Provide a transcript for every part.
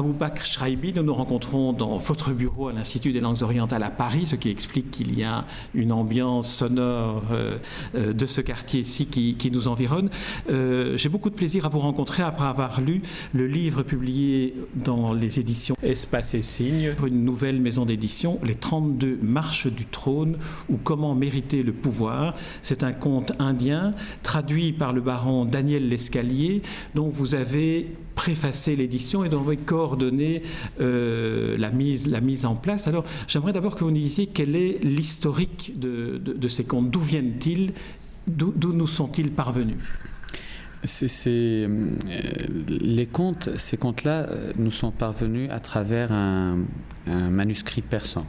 Aboubakr Shraibi, nous nous rencontrons dans votre bureau à l'Institut des langues orientales à Paris, ce qui explique qu'il y a une ambiance sonore euh, euh, de ce quartier-ci qui, nous environne. Euh, j'ai beaucoup de plaisir à vous rencontrer après avoir lu le livre publié dans les éditions Espace et Signes, une nouvelle maison d'édition, Les 32 marches du trône ou Comment mériter le pouvoir. C'est un conte indien traduit par le baron Daniel Lescalier, dont vous avez préfacé l'édition et dont vous avez coordonné euh, la, mise, la mise en place. Alors, j'aimerais d'abord que vous nous disiez quel est l'historique de, ces contes. D'où viennent-ils? D'où nous sont-ils parvenus? C'est, euh, les contes, ces contes-là euh, nous sont parvenus à travers un, manuscrit persan.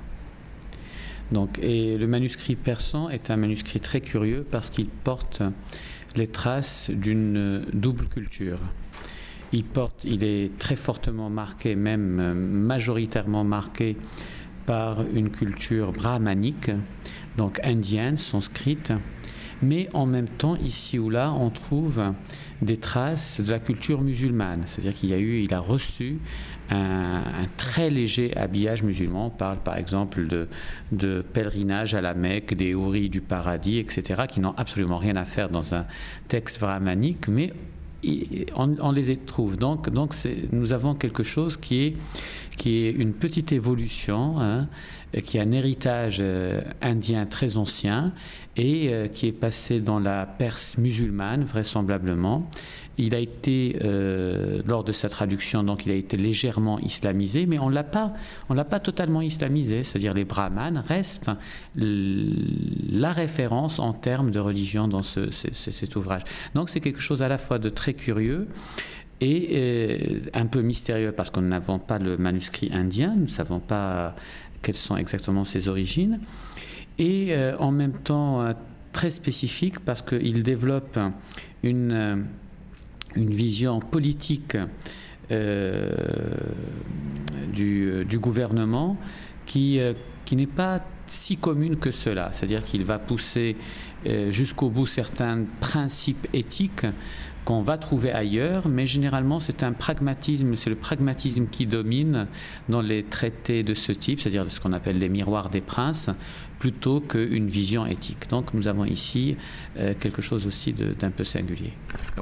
Donc, et le manuscrit persan est un manuscrit très curieux parce qu'il porte les traces d'une double culture. Il, porte, il est très fortement marqué, même euh, majoritairement marqué par une culture brahmanique, donc indienne, sanscrite, mais en même temps, ici ou là, on trouve des traces de la culture musulmane. C'est-à-dire qu'il a reçu un, très léger habillage musulman. On parle par exemple de, de pèlerinage à la Mecque, des houris du paradis, etc., qui n'ont absolument rien à faire dans un texte brahmanique, mais on, les trouve. Donc, donc nous avons quelque chose qui est, qui est une petite évolution, hein, qui est un héritage euh, indien très ancien et euh, qui est passé dans la Perse musulmane, vraisemblablement, il a été, euh, lors de sa traduction, donc il a été légèrement islamisé, mais on l'a pas, l'a pas totalement islamisé. C'est-à-dire les brahmanes restent la référence en termes de religion dans cet ouvrage. Donc c'est quelque chose à la fois de très curieux et euh, un peu mystérieux parce qu'on n'avons pas le manuscrit indien, nous ne savons pas quelles sont exactement ses origines, et euh, en même temps très spécifique parce qu'il développe une une vision politique euh, du, du, gouvernement qui, euh, qui n'est pas si commune que cela. C'est-à-dire qu'il va pousser euh, jusqu'au bout certains principes éthiques qu'on va trouver ailleurs, mais généralement c'est un pragmatisme, c'est le pragmatisme qui domine dans les traités de ce type, c'est-à-dire ce qu'on appelle les miroirs des princes, plutôt qu'une vision éthique. Donc nous avons ici euh, quelque chose aussi d'un peu singulier.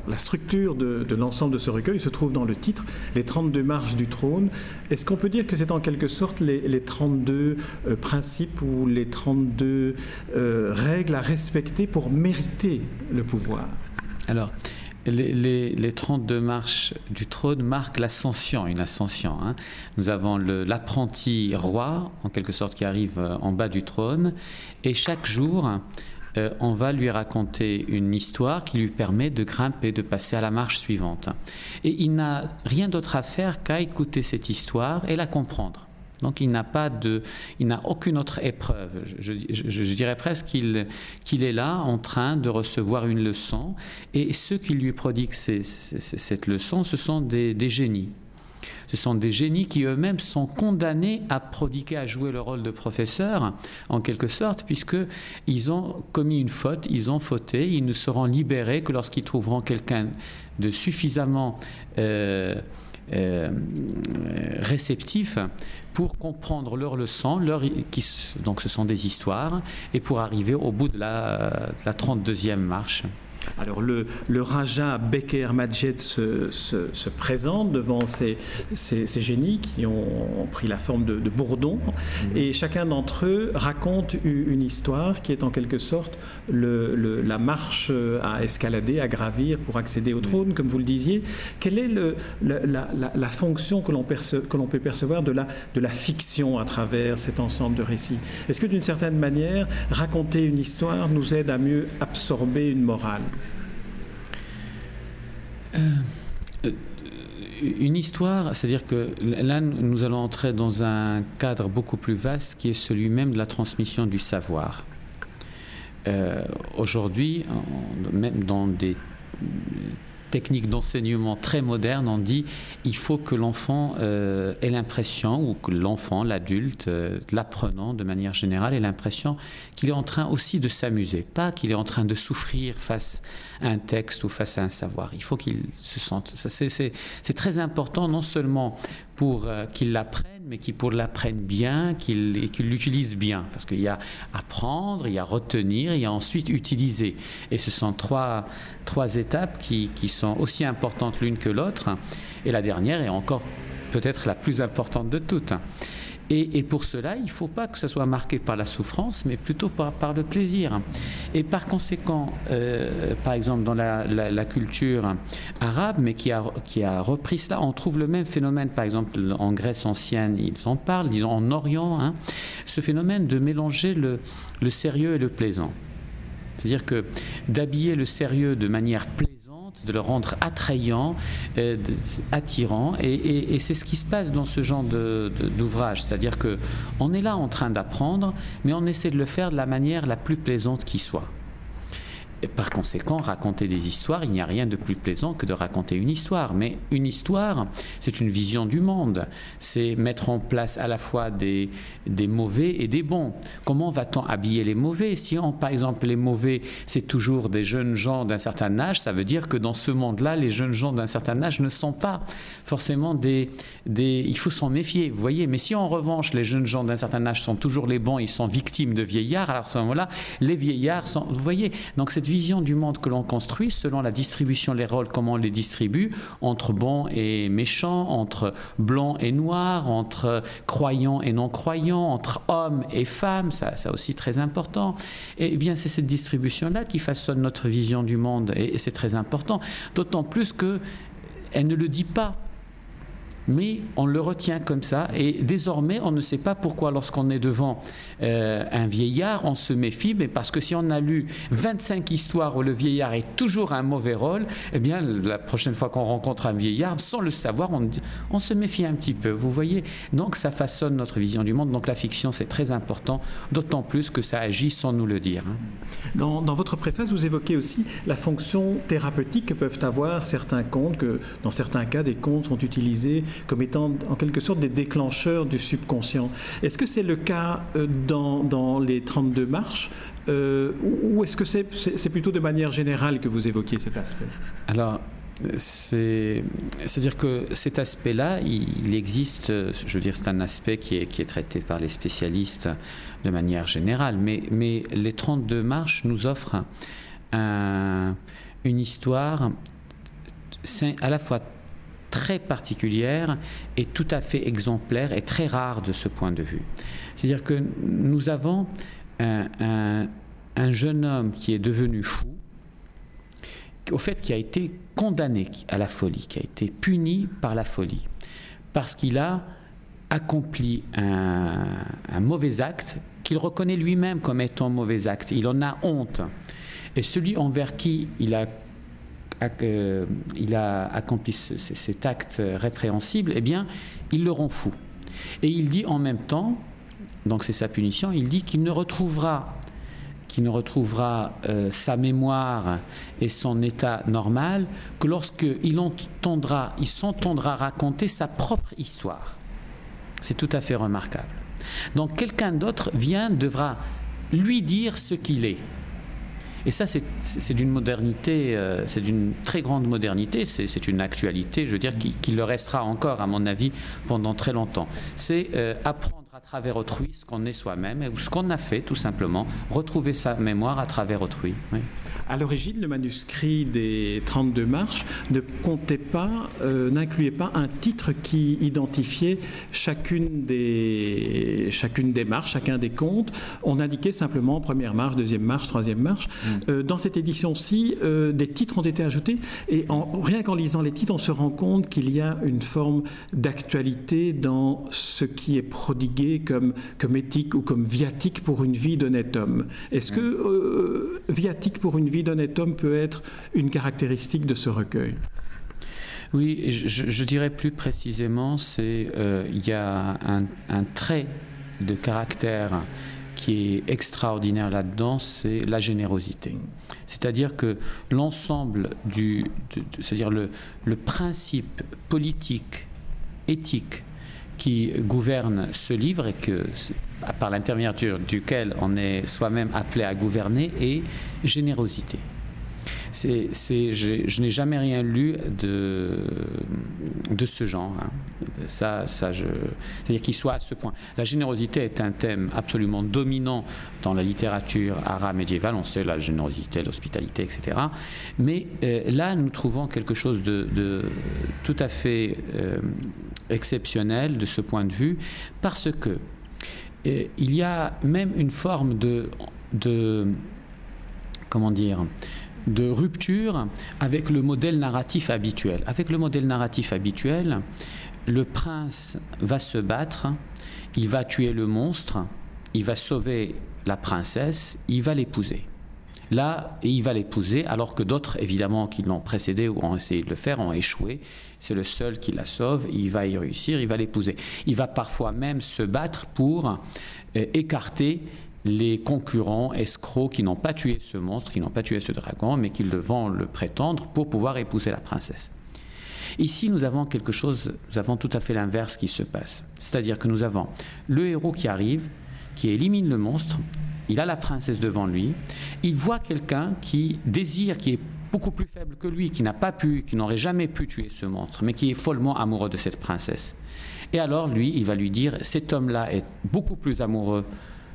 la structure de, l'ensemble de ce recueil se trouve dans le titre, Les 32 marches du trône. Est-ce qu'on peut dire que c'est en quelque sorte les, 32 euh, principes ou les 32 euh, règles à respecter pour mériter le pouvoir? Alors, les, les, 32 marches du marquent l'ascension, une ascension. Hein. Nous avons l'apprenti roi, en quelque sorte, qui arrive euh, en bas du trône, et chaque jour, euh, on va lui raconter une histoire qui lui permet de grimper, de passer à la marche suivante. Et il n'a rien d'autre à faire qu'à écouter cette histoire et la comprendre. Donc il n'a aucune autre épreuve. Je, dirais presque qu'il qu'il est là en train de recevoir une leçon. Et ceux qui lui prodiguent cette leçon, ce sont des, génies. Ce sont des génies qui eux-mêmes sont condamnés à prodiguer, à jouer le rôle de professeur, en quelque sorte, puisqu'ils ont commis une faute, ils ont fauté, ils ne seront libérés que lorsqu'ils trouveront quelqu'un de suffisamment euh, euh, réceptif pour comprendre leurs leçons, leur, donc ce sont des histoires, et pour arriver au bout de la, de la 32e marche. Alors le, le Raja Becker Majed se, se, présente devant ces, ces, génies qui ont, pris la forme de, de bourdons mhm. et chacun d'entre eux raconte une histoire qui est en quelque sorte le, la marche à escalader, à gravir pour accéder au trône, comme vous le disiez. Quelle est le, la, la, la, fonction que l'on peut percevoir de la, de la fiction à travers cet ensemble de récits? Est-ce que d'une certaine manière, raconter une histoire nous aide à mieux absorber une morale? Euh, euh, une histoire, c'est-à-dire que là, nous allons entrer dans un cadre beaucoup plus vaste qui est celui même de la transmission du savoir. Euh, aujourd'hui, même dans des technique d'enseignement très moderne, on dit il faut que l'enfant euh, ait l'impression, ou que l'enfant, l'adulte, euh, l'apprenant de manière générale, ait l'impression qu'il est en train aussi de s'amuser, pas qu'il est en train de souffrir face à un texte ou face à un savoir. Il faut qu'il se sente. C'est très important, non seulement pour euh, qu'il l'apprenne, mais qu'il pour l'apprenne bien, qu'il l'utilise bien. Parce qu'il y a apprendre, il y a retenir, il y a ensuite utiliser. Et ce sont trois, trois étapes qui, qui sont aussi importantes l'une que l'autre. Et la dernière est encore peut-être la plus importante de toutes. Et, pour cela, il ne faut pas que ce soit marqué par la souffrance, mais plutôt par, le plaisir. Et par conséquent, euh, par exemple, dans la, culture arabe, mais qui a, qui a repris cela, on trouve le même phénomène, par exemple, en Grèce ancienne, ils en parlent, disons en Orient, hein, ce phénomène de mélanger le, le sérieux et le plaisant. C'est-à-dire que d'habiller le sérieux de manière plaisante, de le rendre attrayant, euh, attirant. Et, c'est ce qui se passe dans ce genre d'ouvrage. C'est-à-dire que on est là en train d'apprendre, mais on essaie de le faire de la manière la plus plaisante qui soit par conséquent, raconter des histoires, il n'y a rien de plus plaisant que de raconter une histoire. Mais une histoire, c'est une vision du monde. C'est mettre en place à la fois des, des mauvais et des bons. Comment va-t-on habiller les mauvais? Si, on, par exemple, les mauvais, c'est toujours des jeunes gens d'un certain âge, ça veut dire que dans ce monde-là, les jeunes gens d'un certain âge ne sont pas forcément des... des il faut s'en méfier, vous voyez. Mais si, en revanche, les jeunes gens d'un certain âge sont toujours les bons, ils sont victimes de vieillards, alors à ce moment-là, les vieillards sont... Vous voyez Donc, cette vision du monde que l'on construit selon la distribution des rôles, comment on les distribue, entre bons et méchants, entre blancs et noirs, entre croyants et non-croyants, entre hommes et femmes, ça, aussi très important. Et bien, c'est cette distribution-là qui façonne notre vision du monde, et, et c'est très important, d'autant plus que elle ne le dit pas mais on le retient comme ça. Et désormais, on ne sait pas pourquoi, lorsqu'on est devant euh, un vieillard, on se méfie, mais parce que si on a lu 25 histoires où le vieillard est toujours un mauvais rôle, eh bien, la prochaine fois qu'on rencontre un vieillard, sans le savoir, on, se méfie un petit peu. Vous voyez Donc, ça façonne notre vision du monde. Donc, la fiction, c'est très important, d'autant plus que ça agit sans nous le dire. Hein. Dans, votre préface, vous évoquez aussi la fonction thérapeutique que peuvent avoir certains contes, que dans certains cas, des contes sont utilisés comme étant en quelque sorte des déclencheurs du subconscient. Est-ce que c'est le cas euh, dans, dans les 32 marches euh, ou est-ce que c'est plutôt de manière générale que vous évoquiez cet aspect? Alors, c'est-à-dire que cet aspect-là, il, existe, je veux dire, c'est un aspect qui est, qui est, traité par les spécialistes de manière générale, mais, mais les 32 marches nous offrent un, une histoire à la fois très particulière et tout à fait exemplaire et très rare de ce point de vue. C'est-à-dire que nous avons un, jeune homme qui est devenu fou, au fait qui a été condamné à la folie, qui a été puni par la folie, parce qu'il a accompli un, un mauvais acte qu'il reconnaît lui-même comme étant mauvais acte. Il en a honte. Et celui envers qui il a il a accompli cet acte répréhensible, eh bien, il le rend fou. Et il dit en même temps, donc c'est sa punition, il dit qu'il ne retrouvera ne retrouvera euh, sa mémoire et son état normal que lorsqu'il entendra, il s'entendra raconter sa propre histoire. C'est tout à fait remarquable. Donc quelqu'un d'autre vient, devra lui dire ce qu'il est. Et ça, c'est d'une modernité, euh, c'est d'une très grande modernité, c'est une actualité, je veux dire, qui, le restera encore, à mon avis, pendant très longtemps. C'est euh, apprendre à travers autrui ce qu'on est soi-même, ou ce qu'on a fait, tout simplement, retrouver sa mémoire à travers autrui. Oui. À l'origine, le manuscrit des 32 marches ne comptait pas, euh, n'incluait pas un titre qui identifiait chacune des, chacune des marches, chacun des contes. On indiquait simplement première marche, deuxième marche, troisième marche. Mm. Euh, dans cette édition-ci, euh, des titres ont été ajoutés et en, rien qu'en lisant les titres, on se rend compte qu'il y a une forme d'actualité dans ce qui est prodigué comme, comme éthique ou comme viatique pour une vie d'honnête homme. Est-ce que viatique pour une vie d'honnête homme peut être une caractéristique de ce recueil? Oui, je, dirais plus précisément, c'est euh, il y a un, trait de caractère qui est extraordinaire là-dedans, c'est la générosité. C'est-à-dire que l'ensemble du, c'est-à-dire le, le principe politique, éthique qui gouverne ce livre et que par l'intermédiaire duquel on est soi-même appelé à gouverner est générosité c'est, je, n'ai jamais rien lu de, de ce genre. Hein. Ça, ça je, c'est-à-dire qu'il soit à ce point. La générosité est un thème absolument dominant dans la littérature arabe médiévale. On sait la générosité, l'hospitalité, etc. Mais euh, là, nous trouvons quelque chose de, tout à fait euh, exceptionnel de ce point de vue, parce que euh, il y a même une forme de, de comment dire, de rupture avec le modèle narratif habituel. Avec le modèle narratif habituel, le prince va se battre, il va tuer le monstre, il va sauver la princesse, il va l'épouser. Là, il va l'épouser, alors que d'autres, évidemment, qui l'ont précédé ou ont essayé de le faire, ont échoué. C'est le seul qui la sauve, il va y réussir, il va l'épouser. Il va parfois même se battre pour euh, écarter les concurrents escrocs qui n'ont pas tué ce monstre, qui n'ont pas tué ce dragon, mais qui vont le prétendre pour pouvoir épouser la princesse. Ici, nous avons quelque chose, nous avons tout à fait l'inverse qui se passe. C'est-à-dire que nous avons le héros qui arrive, qui élimine le monstre, il a la princesse devant lui, il voit quelqu'un qui désire, qui est beaucoup plus faible que lui, qui n'a pas pu, qui n'aurait jamais pu tuer ce monstre, mais qui est follement amoureux de cette princesse. Et alors, lui, il va lui dire, cet homme-là est beaucoup plus amoureux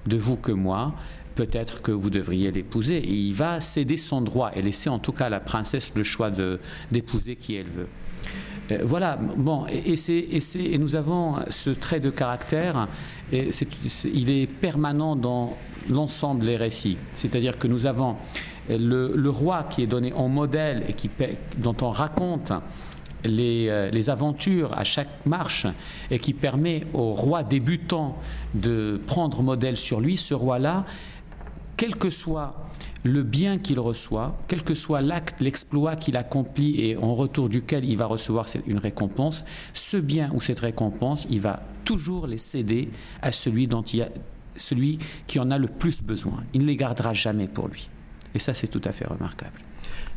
de vous que moi, peut-être que vous devriez l'épouser. Et il va céder son droit et laisser en tout cas à la princesse le choix d'épouser qui elle veut. Euh, voilà, bon, et, et, nous avons ce trait de caractère, et il est permanent dans l'ensemble des récits. C'est-à-dire que nous avons le, le, roi qui est donné en modèle et qui, dont on raconte euh, les, aventures à chaque marche et qui permet au roi débutant de prendre modèle sur lui, ce roi-là, quel que soit le bien qu'il reçoit, quel que soit l'acte, l'exploit qu'il accomplit et en retour duquel il va recevoir une récompense, ce bien ou cette récompense, il va toujours les céder à celui, dont il a, celui qui en a le plus besoin. Il ne les gardera jamais pour lui. Et ça, c'est tout à fait remarquable.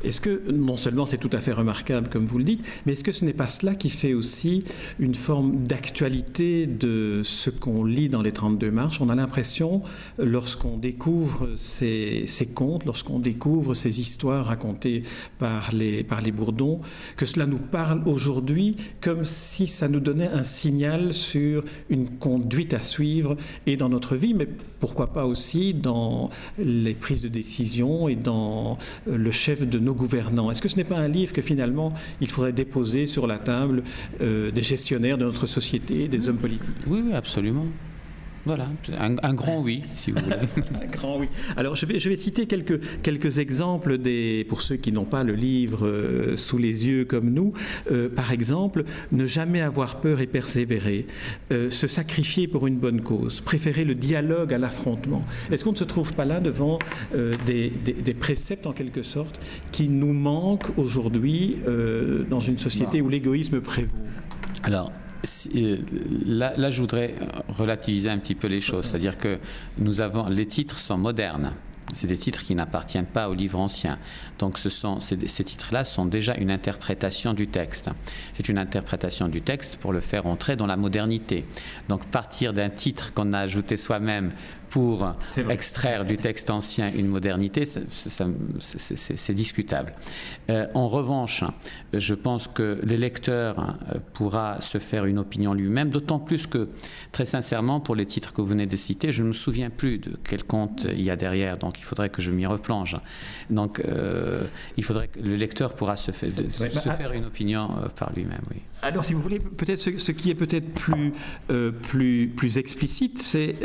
Est-ce que non seulement c'est tout à fait remarquable, comme vous le dites, mais est-ce que ce n'est pas cela qui fait aussi une forme d'actualité de ce qu'on lit dans les 32 marches? On a l'impression, lorsqu'on découvre ces, contes, lorsqu'on découvre ces histoires racontées par les, par les Bourdons, que cela nous parle aujourd'hui comme si ça nous donnait un signal sur une conduite à suivre et dans notre vie, mais pourquoi pas aussi dans les prises de décision et dans le chef de nos gouvernants Est-ce que ce n'est pas un livre que finalement il faudrait déposer sur la table euh, des gestionnaires de notre société, des hommes politiques? Oui, oui, absolument. Voilà, un, grand oui, si vous voulez. un grand oui. Alors, je vais, je vais citer quelques, quelques exemples des, pour ceux qui n'ont pas le livre euh, sous les yeux comme nous. Euh, par exemple, ne jamais avoir peur et persévérer, euh, se sacrifier pour une bonne cause, préférer le dialogue à l'affrontement. Est-ce qu'on ne se trouve pas là devant des, des, des, préceptes, en quelque sorte, qui nous manquent aujourd'hui dans une société où l'égoïsme prévaut? Alors, euh, là, je voudrais relativiser un petit peu les choses, c'est-à-dire que nous avons les titres sont modernes. C'est des titres qui n'appartiennent pas au livre ancien. Donc ce sont, ces, titres-là sont déjà une interprétation du texte. C'est une interprétation du texte pour le faire entrer dans la modernité. Donc partir d'un titre qu'on a ajouté soi-même pour extraire du texte ancien une modernité, c'est discutable. Euh, en revanche, je pense que le lecteur euh, pourra se faire une opinion lui-même, d'autant plus que, très sincèrement, pour les titres que vous venez de citer, je ne me souviens plus de quel compte il y a derrière, donc il faudrait que je m'y replonge. Donc, euh, il faudrait que le lecteur pourra se, faire, se bah, faire une opinion par lui-même. Oui. Alors, si vous voulez, peut-être ce, qui est peut-être plus, plus, plus explicite, c'est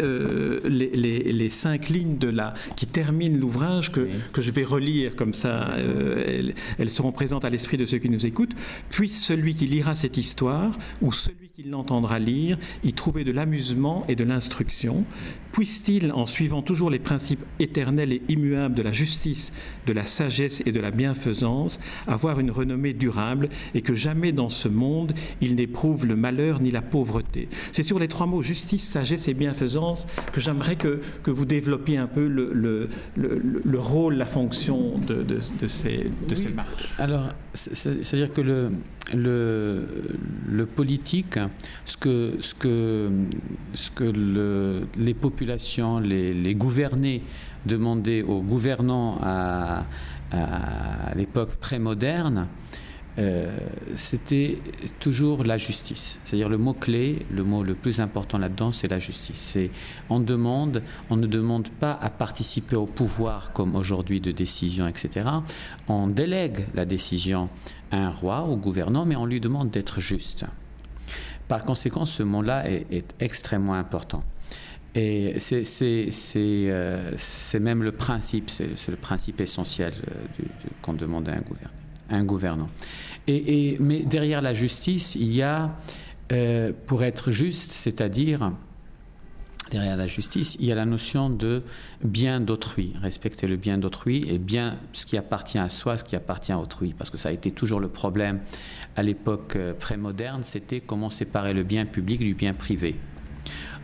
les les, cinq lignes de la, qui terminent l'ouvrage que, que, je vais relire comme ça, euh, elles, seront présentes à l'esprit de ceux qui nous écoutent. Puisse celui qui lira cette histoire ou celui qui l'entendra lire y trouver de l'amusement et de l'instruction. puisse-t-il, en suivant toujours les principes éternels et immuables de la justice, de la sagesse et de la bienfaisance, avoir une renommée durable et que jamais dans ce monde il n'éprouve le malheur ni la pauvreté. C'est sur les trois mots justice, sagesse et bienfaisance que j'aimerais que, que, vous développiez un peu le, le, le, rôle, la fonction de, de, de ces, de ces marches. Alors, c'est-à-dire que le, le, politique, ce que, les populations, les, les, gouvernés demandaient aux gouvernants à, à l'époque prémoderne, euh, c'était toujours la justice. C'est-à-dire le mot-clé, le mot le plus important là-dedans, c'est la justice. C'est on demande, on ne demande pas à participer au pouvoir comme aujourd'hui de décision, etc. On délègue la décision à un roi, au gouvernant, mais on lui demande d'être juste. Par conséquent, ce mot-là est, extrêmement important. Et c'est euh, même le principe, c'est le principe essentiel euh, qu'on demande à un gouverneur un gouvernant. Et, mais derrière la justice, il y a, euh, pour être juste, c'est-à-dire, derrière la justice, il y a la notion de bien d'autrui, respecter le bien d'autrui et bien ce qui appartient à soi, ce qui appartient à autrui, parce que ça a été toujours le problème à l'époque euh, prémoderne, c'était comment séparer le bien public du bien privé.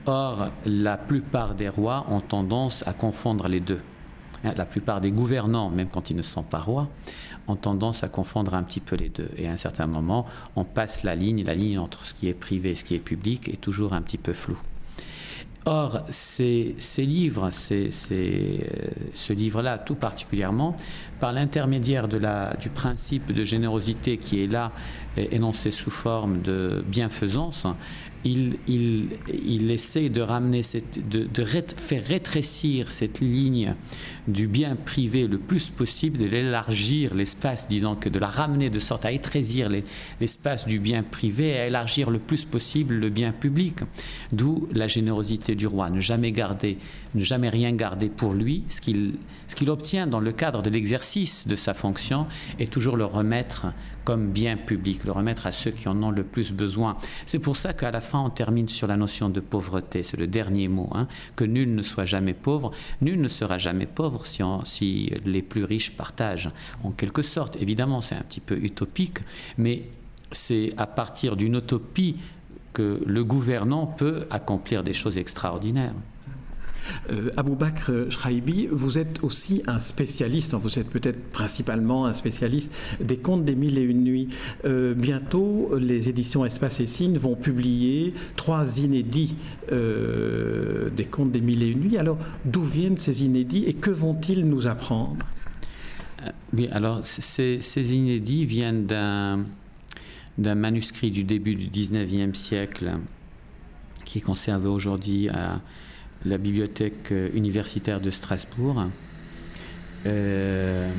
Or, la plupart des rois ont tendance à confondre les deux. Hein, la plupart des gouvernants, même quand ils ne sont pas rois, ont tendance à confondre un petit peu les deux. Et à un certain moment, on passe la ligne, la ligne entre ce qui est privé et ce qui est public est toujours un petit peu floue. Or, ces, livres, euh, ce livre-là tout particulièrement, par l'intermédiaire du principe de générosité qui est là énoncé sous forme de bienfaisance, il, il, il essaie de ramener, cette, de, de faire rétrécir cette ligne du bien privé le plus possible, de l'élargir l'espace, disons que de la ramener de sorte à étrécir l'espace du bien privé et à élargir le plus possible le bien public. D'où la générosité du roi, ne jamais garder, ne jamais rien garder pour lui, ce qu'il ce obtient dans le cadre de l'exercice de sa fonction et toujours le remettre comme bien public, le remettre à ceux qui en ont le plus besoin. C'est pour ça qu'à la fin, on termine sur la notion de pauvreté. C'est le dernier mot, hein, que nul ne soit jamais pauvre. Nul ne sera jamais pauvre si, si les plus riches partagent. En quelque sorte, évidemment, c'est un petit peu utopique, mais c'est à partir d'une utopie que le gouvernant peut accomplir des choses extraordinaires. Euh, Abou Bakr Shraibi, vous êtes aussi un spécialiste, vous êtes peut-être principalement un spécialiste des contes des mille et une nuits. Euh, bientôt, les éditions Espace et Signes vont publier trois inédits euh, des contes des mille et une nuits. Alors, d'où viennent ces inédits et que vont-ils nous apprendre? Oui, alors ces, ces inédits viennent d'un d'un manuscrit du début du 19e siècle qui est conservé aujourd'hui à la bibliothèque euh, universitaire de Strasbourg. Euh,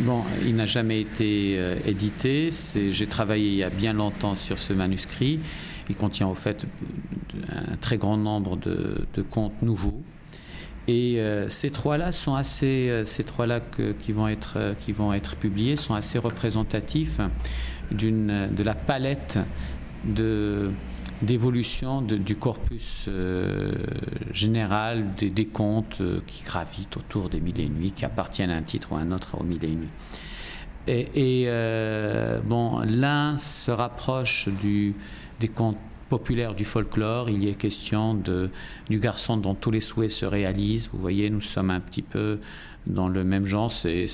bon, il n'a jamais été euh, édité. J'ai travaillé il y a bien longtemps sur ce manuscrit. Il contient au fait un très grand nombre de, contes nouveaux. Et ces trois-là sont assez, ces trois-là qui vont être qui vont être publiés sont assez représentatifs d'une de la palette de d'évolution du corpus euh, général des, contes euh, qui gravitent autour des mille et nuits, qui appartiennent à un titre ou à un autre aux mille et nuits. Et, euh, bon, l'un se rapproche du, des contes populaires du folklore. Il y est question de, du garçon dont tous les souhaits se réalisent. Vous voyez, nous sommes un petit peu dans le même genre. C'est,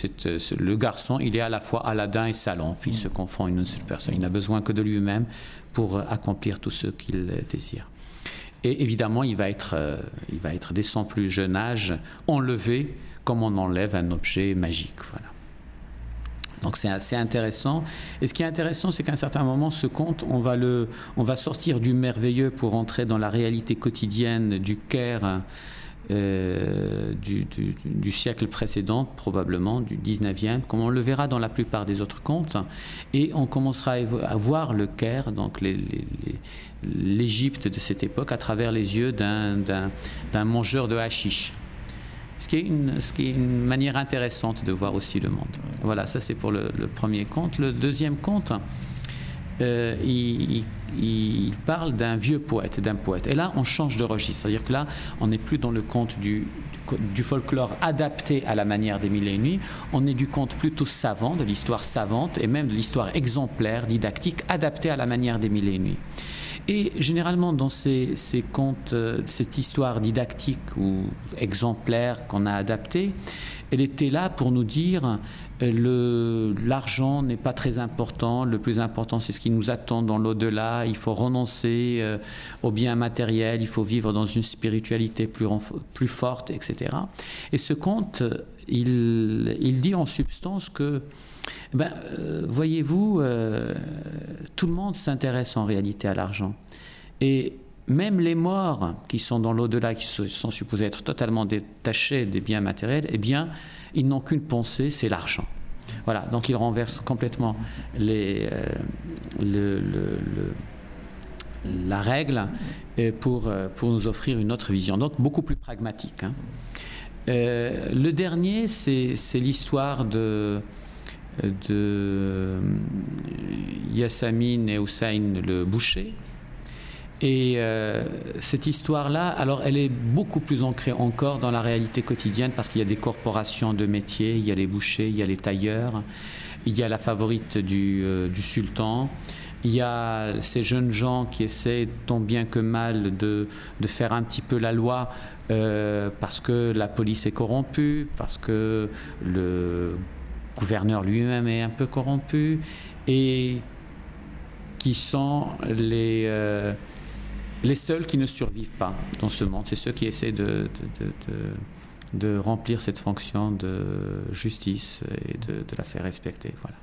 le garçon, il est à la fois Aladdin et Salon, puis il se confond une seule personne. Il n'a besoin que de lui-même pour accomplir tout ce qu'il désire. Et évidemment, il va être, euh, il va être dès son plus jeune âge enlevé comme on enlève un objet magique. Voilà. Donc c'est assez intéressant. Et ce qui est intéressant, c'est qu'à un certain moment, ce conte, on va, le, on va sortir du merveilleux pour entrer dans la réalité quotidienne du Caire euh, du, siècle précédent, probablement du 19e, comme on le verra dans la plupart des autres contes. Et on commencera à voir le Caire, donc l'Égypte de cette époque, à travers les yeux d'un mangeur de hashish. Ce qui, est une, ce qui est une manière intéressante de voir aussi le monde. Voilà, ça c'est pour le, premier conte. Le deuxième conte, euh, il, parle d'un vieux poète, d'un poète. Et là, on change de registre. C'est-à-dire que là, on n'est plus dans le conte du, folklore adapté à la manière des mille et nuits, on est du conte plutôt savant, de l'histoire savante et même de l'histoire exemplaire, didactique, adaptée à la manière des mille et nuits. Et généralement, dans ces, ces contes, euh, cette histoire didactique ou exemplaire qu'on a adaptée, elle était là pour nous dire l'argent n'est pas très important. Le plus important, c'est ce qui nous attend dans l'au-delà. Il faut renoncer euh, aux biens matériels. Il faut vivre dans une spiritualité plus, forte, etc. Et ce conte, il, dit en substance que, ben, euh, voyez-vous, euh, tout le monde s'intéresse en réalité à l'argent. Et même les morts qui sont dans l'au-delà, qui sont supposés être totalement détachés des biens matériels, eh bien, ils n'ont qu'une pensée, c'est l'argent. Voilà, donc ils renversent complètement euh, la règle pour, euh, pour nous offrir une autre vision, donc beaucoup plus pragmatique. Hein. Euh, le dernier, c'est l'histoire de, de Yassamine et Hussein le boucher, et euh, cette histoire-là, alors elle est beaucoup plus ancrée encore dans la réalité quotidienne parce qu'il y a des corporations de métiers, il y a les bouchers, il y a les tailleurs, il y a la favorite du, euh, sultan, il y a ces jeunes gens qui essaient tant bien que mal de, faire un petit peu la loi euh, parce que la police est corrompue, parce que le gouverneur lui-même est un peu corrompu et qui sont les les seuls qui ne survivent pas dans ce monde, c'est ceux qui essaient de, remplir cette fonction de justice et de, la faire respecter. Voilà.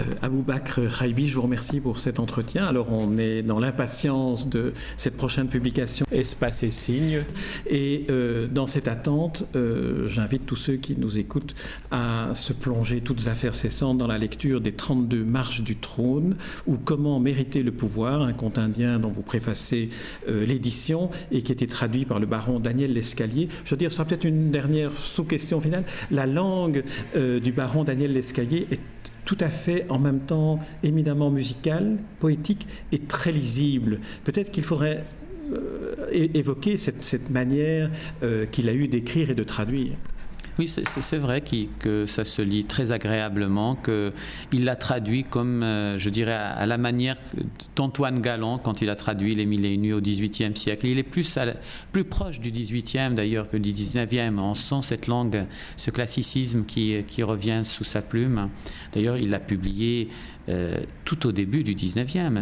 Euh, Abou Bakr Raibi, je vous remercie pour cet entretien. Alors, on est dans l'impatience de cette prochaine publication Espace et Signes. Et euh, dans cette attente, euh, j'invite tous ceux qui nous écoutent à se plonger toutes affaires cessantes dans la lecture des 32 marches du trône ou Comment mériter le pouvoir, un conte indien dont vous préfacez l'édition et qui été traduit par le baron Daniel Lescalier. Je veux dire, ce sera peut-être une dernière sous-question finale. La langue du baron Daniel Lescalier est tout à fait en même temps éminemment musical, poétique et très lisible. Peut-être qu'il faudrait euh, évoquer cette, manière euh, qu'il a eu d'écrire et de traduire. Oui, c'est vrai que ça se lit très agréablement, qu'il l'a traduit comme, euh, je dirais, à, la manière d'Antoine Galland quand il a traduit Les Mille et Nuits au XVIIIe siècle. Il est plus, plus proche du XVIIIe d'ailleurs que du XIXe. On sent cette langue, ce classicisme qui, revient sous sa plume. D'ailleurs, il l'a publié euh, tout au début du 19e.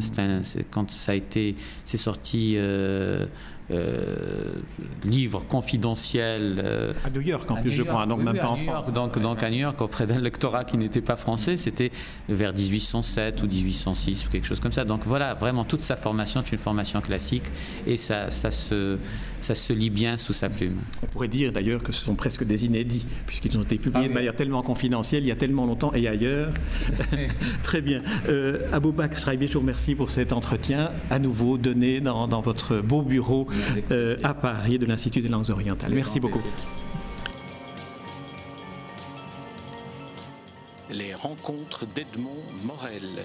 quand ça a été, c'est sorti euh, euh, livre confidentiel. Euh, à New York en plus, je crois, donc même pas en France. Donc, donc à New York, auprès d'un lectorat qui n'était pas français, c'était vers 1807 ou 1806 ou quelque chose comme ça. Donc voilà, vraiment toute sa formation est une formation classique et ça, ça, se, ça se lit bien sous sa plume. On pourrait dire d'ailleurs que ce sont presque des inédits, puisqu'ils ont été publiés ah de manière tellement confidentielle il y a tellement longtemps et ailleurs. Très bien. Euh, Abou Bakr je vous remercie pour cet entretien à nouveau donné dans, dans votre beau bureau euh, à Paris de l'Institut des langues orientales. Merci beaucoup. Les rencontres d'Edmond Morel.